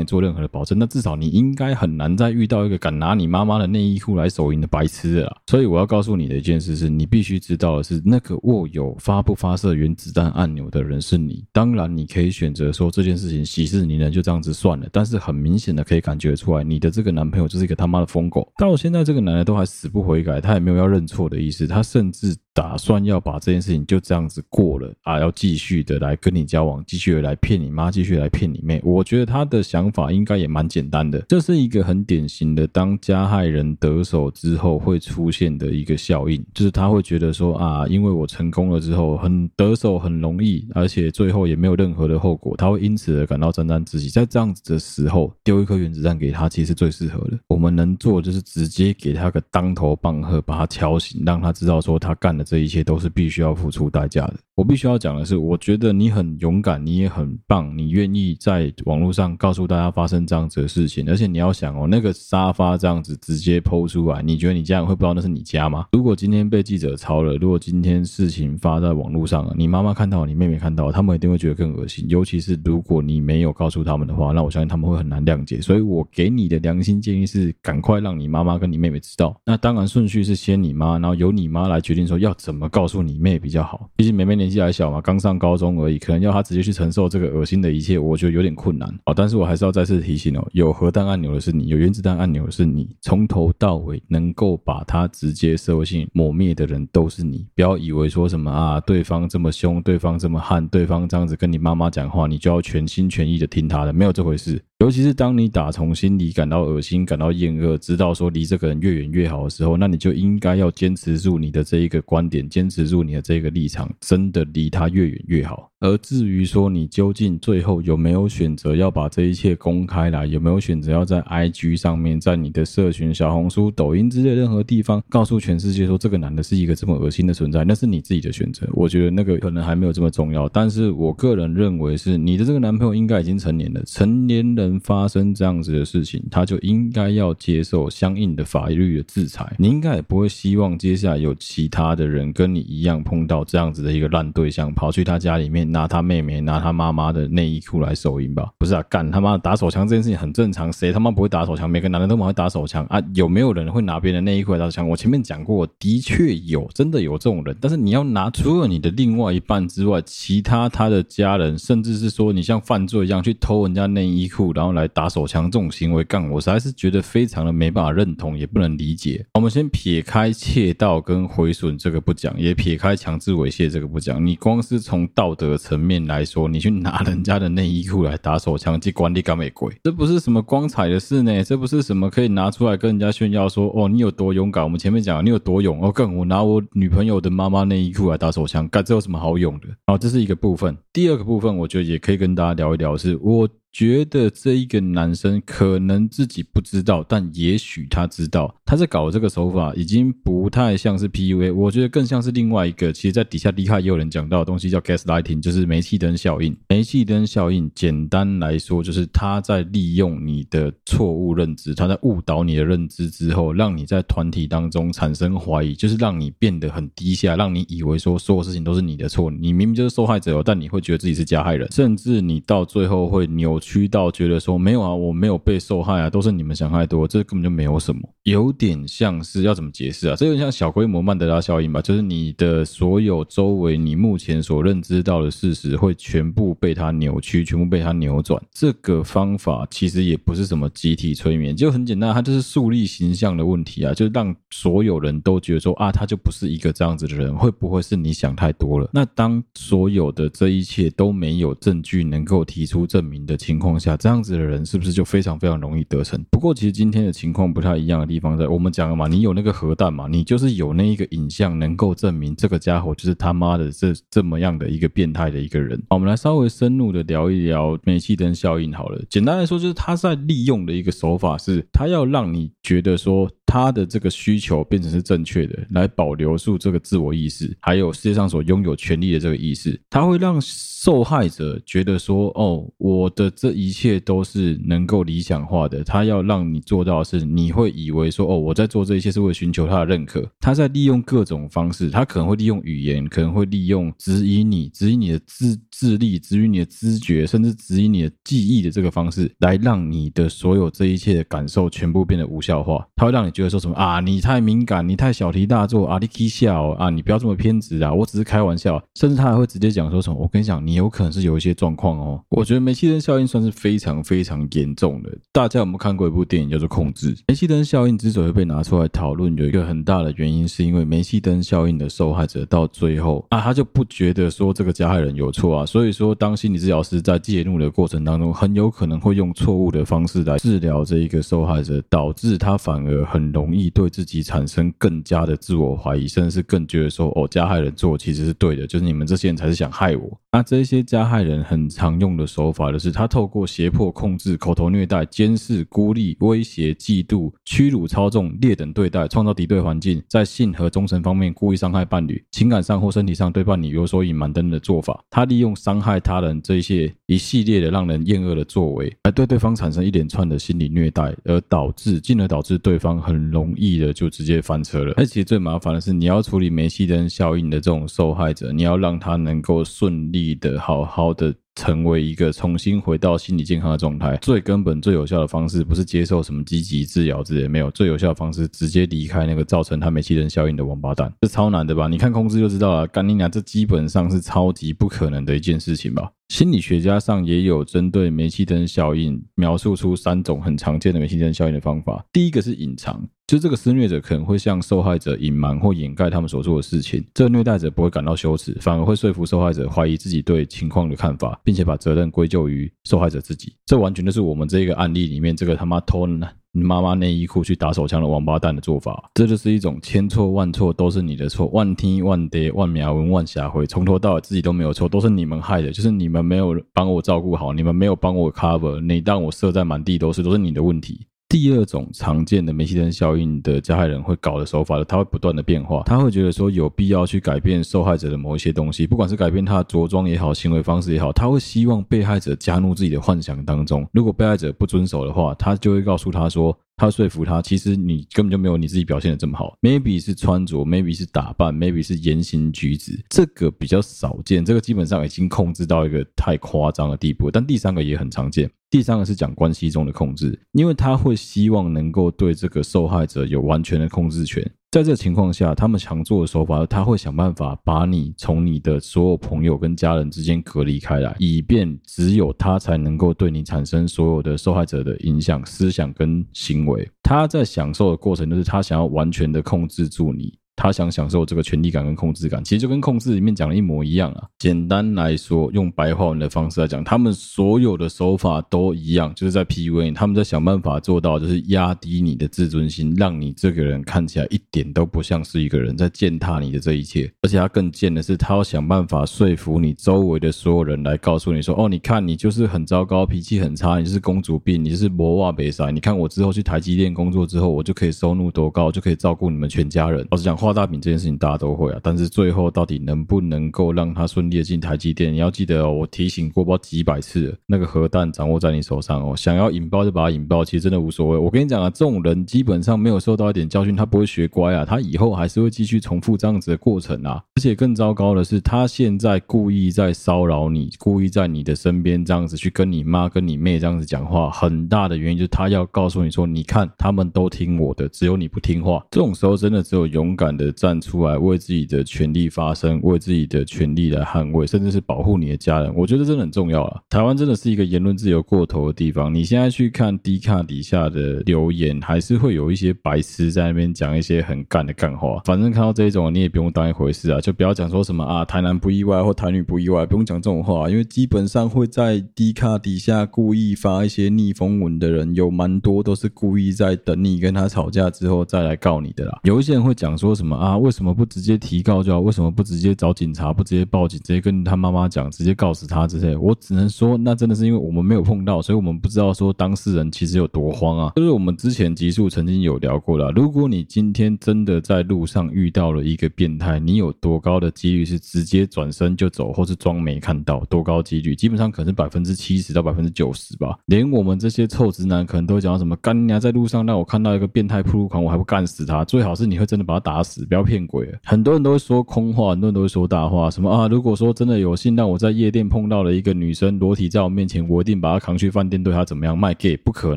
你做任何的保证。那至少你应该很难。再遇到一个敢拿你妈妈的内衣裤来手淫的白痴了！所以我要告诉你的一件事是，你必须知道的是，那个握有发不发射原子弹按钮的人是你。当然，你可以选择说这件事情息事宁人，就这样子算了。但是很明显的可以感觉出来，你的这个男朋友就是一个他妈的疯狗。到现在，这个男的都还死不悔改，他也没有要认错的意思，他甚至。打算要把这件事情就这样子过了啊，要继续的来跟你交往，继续的来骗你妈，继续来骗你妹。我觉得他的想法应该也蛮简单的，这是一个很典型的当加害人得手之后会出现的一个效应，就是他会觉得说啊，因为我成功了之后很得手很容易，而且最后也没有任何的后果，他会因此而感到沾沾自喜。在这样子的时候，丢一颗原子弹给他，其实最适合的。我们能做就是直接给他个当头棒喝，把他敲醒，让他知道说他干了这一切都是必须要付出代价的。我必须要讲的是，我觉得你很勇敢，你也很棒，你愿意在网络上告诉大家发生这样子的事情。而且你要想哦，那个沙发这样子直接剖出来，你觉得你家人会不知道那是你家吗？如果今天被记者抄了，如果今天事情发在网络上了，你妈妈看到，你妹妹看到，他们一定会觉得更恶心。尤其是如果你没有告诉他们的话，那我相信他们会很难谅解。所以我给你的良心建议是，赶快让你妈妈跟你妹妹知道。那当然顺序是先你妈，然后由你妈来决定说要怎么。告诉你妹比较好，毕竟妹妹年纪还小嘛，刚上高中而已，可能要她直接去承受这个恶心的一切，我觉得有点困难啊。但是我还是要再次提醒哦，有核弹按钮的是你，有原子弹按钮的是你，从头到尾能够把它直接社会性抹灭的人都是你。不要以为说什么啊，对方这么凶，对方这么悍，对方这样子跟你妈妈讲话，你就要全心全意的听他的，没有这回事。尤其是当你打从心里感到恶心、感到厌恶，知道说离这个人越远越好的时候，那你就应该要坚持住你的这一个观点，坚持住你的这个立场，真的离他越远越好。而至于说你究竟最后有没有选择要把这一切公开来，有没有选择要在 IG 上面，在你的社群、小红书、抖音之类任何地方告诉全世界说这个男的是一个这么恶心的存在，那是你自己的选择。我觉得那个可能还没有这么重要，但是我个人认为是你的这个男朋友应该已经成年了，成年人发生这样子的事情，他就应该要接受相应的法律的制裁。你应该也不会希望接下来有其他的人跟你一样碰到这样子的一个烂对象，跑去他家里面。拿他妹妹、拿他妈妈的内衣裤来手淫吧？不是啊，干他妈打手枪这件事情很正常，谁他妈不会打手枪？每个男人都蛮会打手枪啊！有没有人会拿别人的内衣裤来打手枪？我前面讲过，的确有，真的有这种人。但是你要拿除了你的另外一半之外，其他他的家人，甚至是说你像犯罪一样去偷人家内衣裤，然后来打手枪这种行为，干我实在是觉得非常的没办法认同，也不能理解。我们先撇开窃盗跟毁损这个不讲，也撇开强制猥亵这个不讲，你光是从道德层面来说，你去拿人家的内衣裤来打手枪，去管理干美鬼？这不是什么光彩的事呢，这不是什么可以拿出来跟人家炫耀说哦，你有多勇敢。我们前面讲你有多勇哦，更我拿我女朋友的妈妈内衣裤来打手枪，干这有什么好勇的？好，这是一个部分。第二个部分，我觉得也可以跟大家聊一聊，是我。觉得这一个男生可能自己不知道，但也许他知道，他在搞这个手法已经不太像是 PUA，我觉得更像是另外一个。其实，在底下厉害也有人讲到的东西叫 gaslighting，就是煤气灯效应。煤气灯效应简单来说，就是他在利用你的错误认知，他在误导你的认知之后，让你在团体当中产生怀疑，就是让你变得很低下，让你以为说所有事情都是你的错，你明明就是受害者，但你会觉得自己是加害人，甚至你到最后会扭。驱到觉得说没有啊，我没有被受害啊，都是你们想太多，这根本就没有什么。有点像是要怎么解释啊？这有点像小规模曼德拉效应吧？就是你的所有周围你目前所认知到的事实会全部被它扭曲，全部被它扭转。这个方法其实也不是什么集体催眠，就很简单，它就是树立形象的问题啊，就让所有人都觉得说啊，他就不是一个这样子的人，会不会是你想太多了？那当所有的这一切都没有证据能够提出证明的情情况下，这样子的人是不是就非常非常容易得逞？不过其实今天的情况不太一样的地方在，我们讲了嘛，你有那个核弹嘛，你就是有那一个影像能够证明这个家伙就是他妈的这这么样的一个变态的一个人。好，我们来稍微深入的聊一聊煤气灯效应好了。简单来说，就是他在利用的一个手法是，他要让你觉得说。他的这个需求变成是正确的，来保留住这个自我意识，还有世界上所拥有权利的这个意识，他会让受害者觉得说：“哦，我的这一切都是能够理想化的。”他要让你做到的是，你会以为说：“哦，我在做这一切是为了寻求他的认可。”他在利用各种方式，他可能会利用语言，可能会利用质疑你、质疑你的智智力、质疑你的知觉，甚至质疑你的记忆的这个方式，来让你的所有这一切的感受全部变得无效化。他会让你觉得。说什么啊？你太敏感，你太小题大做啊！你可以笑啊！你不要这么偏执啊！我只是开玩笑，甚至他还会直接讲说什么？我跟你讲，你有可能是有一些状况哦。我觉得煤气灯效应算是非常非常严重的。大家有没有看过一部电影叫做《控制》？煤气灯效应之所以被拿出来讨论，有一个很大的原因，是因为煤气灯效应的受害者到最后啊，他就不觉得说这个加害人有错啊。所以说，当心理治疗师在介入的过程当中，很有可能会用错误的方式来治疗这一个受害者，导致他反而很容易对自己产生更加的自我怀疑，甚至是更觉得说，哦，加害人做其实是对的，就是你们这些人才是想害我。那这些加害人很常用的手法，就是他透透过胁迫、控制、口头虐待、监视、孤立、威胁、嫉妒、屈辱、操纵、劣等对待、创造敌对环境，在性和忠诚方面故意伤害伴侣，情感上或身体上对伴侣有所隐瞒等等的做法。他利用伤害他人这一些一系列的让人厌恶的作为，来对对方产生一连串的心理虐待，而导致进而导致对方很容易的就直接翻车了。而且最麻烦的是，你要处理煤气灯效应的这种受害者，你要让他能够顺利的、好好的。成为一个重新回到心理健康的状态，最根本、最有效的方式不是接受什么积极治疗之类，没有最有效的方式，直接离开那个造成他煤气灯效应的王八蛋，这超难的吧？你看控制就知道了，干你娘，这基本上是超级不可能的一件事情吧？心理学家上也有针对煤气灯效应描述出三种很常见的煤气灯效应的方法，第一个是隐藏。就这个施虐者可能会向受害者隐瞒或掩盖他们所做的事情，这个虐待者不会感到羞耻，反而会说服受害者怀疑自己对情况的看法，并且把责任归咎于受害者自己。这完全就是我们这个案例里面这个他妈偷妈妈内衣裤去打手枪的王八蛋的做法。这就是一种千错万错都是你的错，万天万跌万苗文万霞辉，从头到尾自己都没有错，都是你们害的，就是你们没有帮我照顾好，你们没有帮我 cover，你让我射在满地都是，都是你的问题。第二种常见的煤气灯效应的加害人会搞的手法，他会不断的变化，他会觉得说有必要去改变受害者的某一些东西，不管是改变他的着装也好，行为方式也好，他会希望被害者加入自己的幻想当中。如果被害者不遵守的话，他就会告诉他说。他说服他，其实你根本就没有你自己表现的这么好。Maybe 是穿着，Maybe 是打扮，Maybe 是言行举止，这个比较少见。这个基本上已经控制到一个太夸张的地步。但第三个也很常见。第三个是讲关系中的控制，因为他会希望能够对这个受害者有完全的控制权。在这情况下，他们常做的手法，他会想办法把你从你的所有朋友跟家人之间隔离开来，以便只有他才能够对你产生所有的受害者的影响、思想跟行为。他在享受的过程，就是他想要完全的控制住你。他想享受这个权力感跟控制感，其实就跟控制里面讲的一模一样啊。简单来说，用白话文的方式来讲，他们所有的手法都一样，就是在 PUA，他们在想办法做到，就是压低你的自尊心，让你这个人看起来一点都不像是一个人，在践踏你的这一切。而且他更贱的是，他要想办法说服你周围的所有人来告诉你说：“哦，你看你就是很糟糕，脾气很差，你是公主病，你是魔袜北塞。你看我之后去台积电工作之后，我就可以收入多高，就可以照顾你们全家人。”老实讲。画大饼这件事情大家都会啊，但是最后到底能不能够让他顺利的进台积电？你要记得哦，我提醒过不几百次，那个核弹掌握在你手上哦，想要引爆就把它引爆，其实真的无所谓。我跟你讲啊，这种人基本上没有受到一点教训，他不会学乖啊，他以后还是会继续重复这样子的过程啊。而且更糟糕的是，他现在故意在骚扰你，故意在你的身边这样子去跟你妈、跟你妹这样子讲话，很大的原因就是他要告诉你说，你看他们都听我的，只有你不听话。这种时候真的只有勇敢的站出来，为自己的权利发声，为自己的权利来捍卫，甚至是保护你的家人。我觉得真的很重要啊。台湾真的是一个言论自由过头的地方。你现在去看 D 卡底下的留言，还是会有一些白痴在那边讲一些很干的干话。反正看到这种，你也不用当一回事啊，就不要讲说什么啊，台男不意外或台女不意外，不用讲这种话，因为基本上会在 D 卡底下故意发一些逆风文的人，有蛮多都是故意在等你跟他吵架之后再来告你的啦。有一些人会讲说什什么啊，为什么不直接提告就好？为什么不直接找警察？不直接报警？直接跟他妈妈讲？直接告死他这些？我只能说，那真的是因为我们没有碰到，所以我们不知道说当事人其实有多慌啊。就是我们之前极速曾经有聊过了，如果你今天真的在路上遇到了一个变态，你有多高的几率是直接转身就走，或是装没看到？多高几率？基本上可能是百分之七十到百分之九十吧。连我们这些臭直男可能都会讲到什么干娘，在路上让我看到一个变态铺路狂，我还不干死他？最好是你会真的把他打死，不要骗鬼。很多人都会说空话，很多人都会说大话，什么啊？如果说真的有幸让我在夜店碰到了一个女生裸体在我面前，我一定把她扛去饭店对她怎么样？卖 gay 不可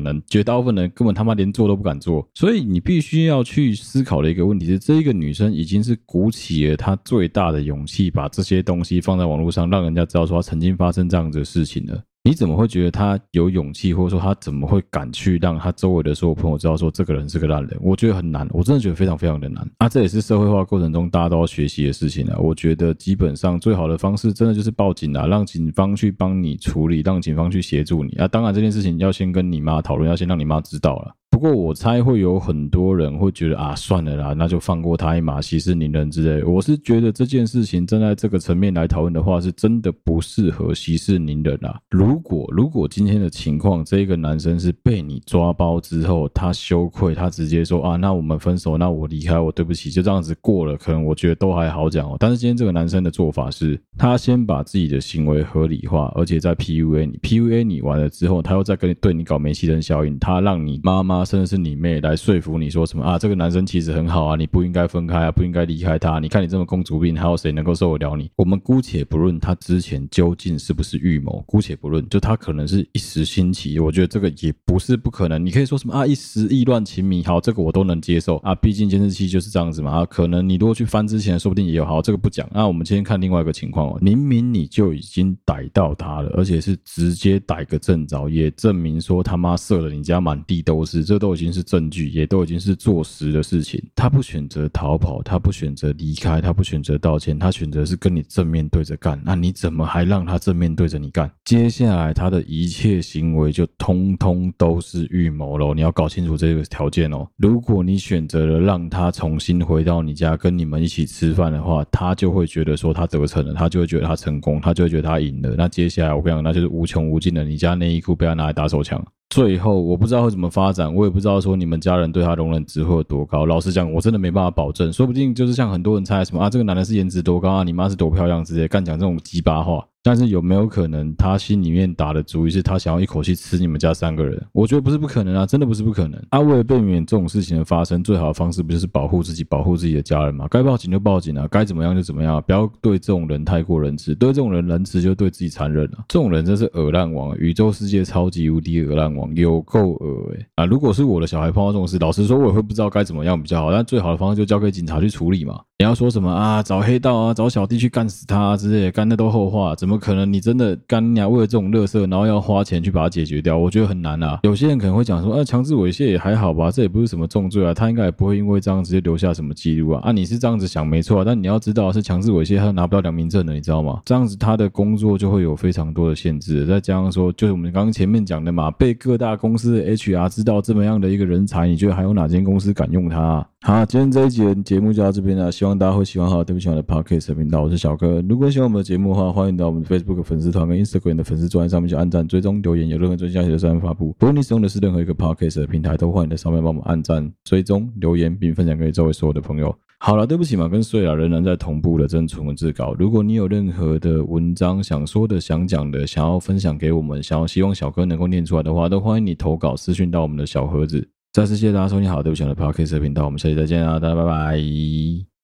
能，绝大部分人根本他妈连做都不敢做。所以你必须要去思考的一个问题是，这一个女生已经是鼓起了她最大的勇气，把这些东西放在网络上，让人家知道说她曾经发生这样子的事情了。你怎么会觉得他有勇气，或者说他怎么会敢去让他周围的所有朋友知道说这个人是个烂人？我觉得很难，我真的觉得非常非常的难。啊，这也是社会化过程中大家都要学习的事情啊。我觉得基本上最好的方式，真的就是报警啊，让警方去帮你处理，让警方去协助你。啊，当然这件事情要先跟你妈讨论，要先让你妈知道了。不过我猜会有很多人会觉得啊，算了啦，那就放过他一马，息事宁人之类。我是觉得这件事情站在这个层面来讨论的话，是真的不适合息事宁人啊。如果如果今天的情况，这一个男生是被你抓包之后，他羞愧，他直接说啊，那我们分手，那我离开，我对不起，就这样子过了，可能我觉得都还好讲哦。但是今天这个男生的做法是，他先把自己的行为合理化，而且在 PUA 你，PUA 你完了之后，他又再跟你对你搞煤气灯效应，他让你妈妈。甚至是你妹来说服你说什么啊？这个男生其实很好啊，你不应该分开啊，不应该离开他。你看你这么公主病，还有谁能够受得了你？我们姑且不论他之前究竟是不是预谋，姑且不论，就他可能是一时兴起，我觉得这个也不是不可能。你可以说什么啊？一时意乱情迷，好，这个我都能接受啊。毕竟监视器就是这样子嘛。啊，可能你如果去翻之前，说不定也有。好，这个不讲。那我们今天看另外一个情况哦，明明你就已经逮到他了，而且是直接逮个正着，也证明说他妈射了你家满地都是，这都已经是证据。也都已经是坐实的事情，他不选择逃跑，他不选择离开，他不选择道歉，他选择是跟你正面对着干。那你怎么还让他正面对着你干？接下来他的一切行为就通通都是预谋喽！你要搞清楚这个条件哦。如果你选择了让他重新回到你家跟你们一起吃饭的话，他就会觉得说他得逞了，他就会觉得他成功，他就会觉得他赢了。那接下来我跟你讲，那就是无穷无尽的，你家内衣裤被他拿来打手枪。最后，我不知道会怎么发展，我也不知道说你们家人对他容忍值会有多高。老实讲，我真的没办法保证，说不定就是像很多人猜什么啊，这个男的是颜值多高啊，你妈是多漂亮之类，干讲这种鸡巴话。但是有没有可能，他心里面打的主意是他想要一口气吃你们家三个人？我觉得不是不可能啊，真的不是不可能。啊，为了避免这种事情的发生，最好的方式不就是保护自己、保护自己的家人吗？该报警就报警啊，该怎么样就怎么样，不要对这种人太过仁慈。对这种人仁慈，就对自己残忍了。这种人真是恶烂王，宇宙世界超级无敌恶烂王，有够恶哎！啊，如果是我的小孩碰到这种事，老实说，我也会不知道该怎么样比较好。但最好的方式就交给警察去处理嘛。你要说什么啊？找黑道啊，找小弟去干死他啊之类的，干那都后话。怎么可能？你真的？干你啊！为了这种垃圾，然后要花钱去把它解决掉，我觉得很难啊。有些人可能会讲说，啊，强制猥亵也还好吧，这也不是什么重罪啊，他应该也不会因为这样直接留下什么记录啊。啊，你是这样子想没错啊，但你要知道是强制猥亵，他拿不到良民证的，你知道吗？这样子他的工作就会有非常多的限制。再加上说，就是我们刚刚前面讲的嘛，被各大公司 HR 知道这么样的一个人才，你觉得还有哪间公司敢用他？好，今天这一集的节目就到这边了，希望大家会喜欢。哈，对不起，我的 Podcast 频道，我是小哥。如果喜欢我们的节目的话，欢迎到我们的 Facebook 粉丝团跟 Instagram 的粉丝专页上面去按赞、追踪、留言，有任何最新消息的时候发布。不论你使用的是任何一个 Podcast 的平台，都欢迎在上面帮我们按赞、追踪、留言，并分享给周围所有的朋友。好了，对不起嘛，跟睡了仍然在同步的正存文字稿。如果你有任何的文章想说的、想讲的，想要分享给我们，想要希望小哥能够念出来的话，都欢迎你投稿私讯到我们的小盒子。再次谢谢大家收听，好，对不起，我的 Podcast 频道，我们下期再见啊，大家拜拜。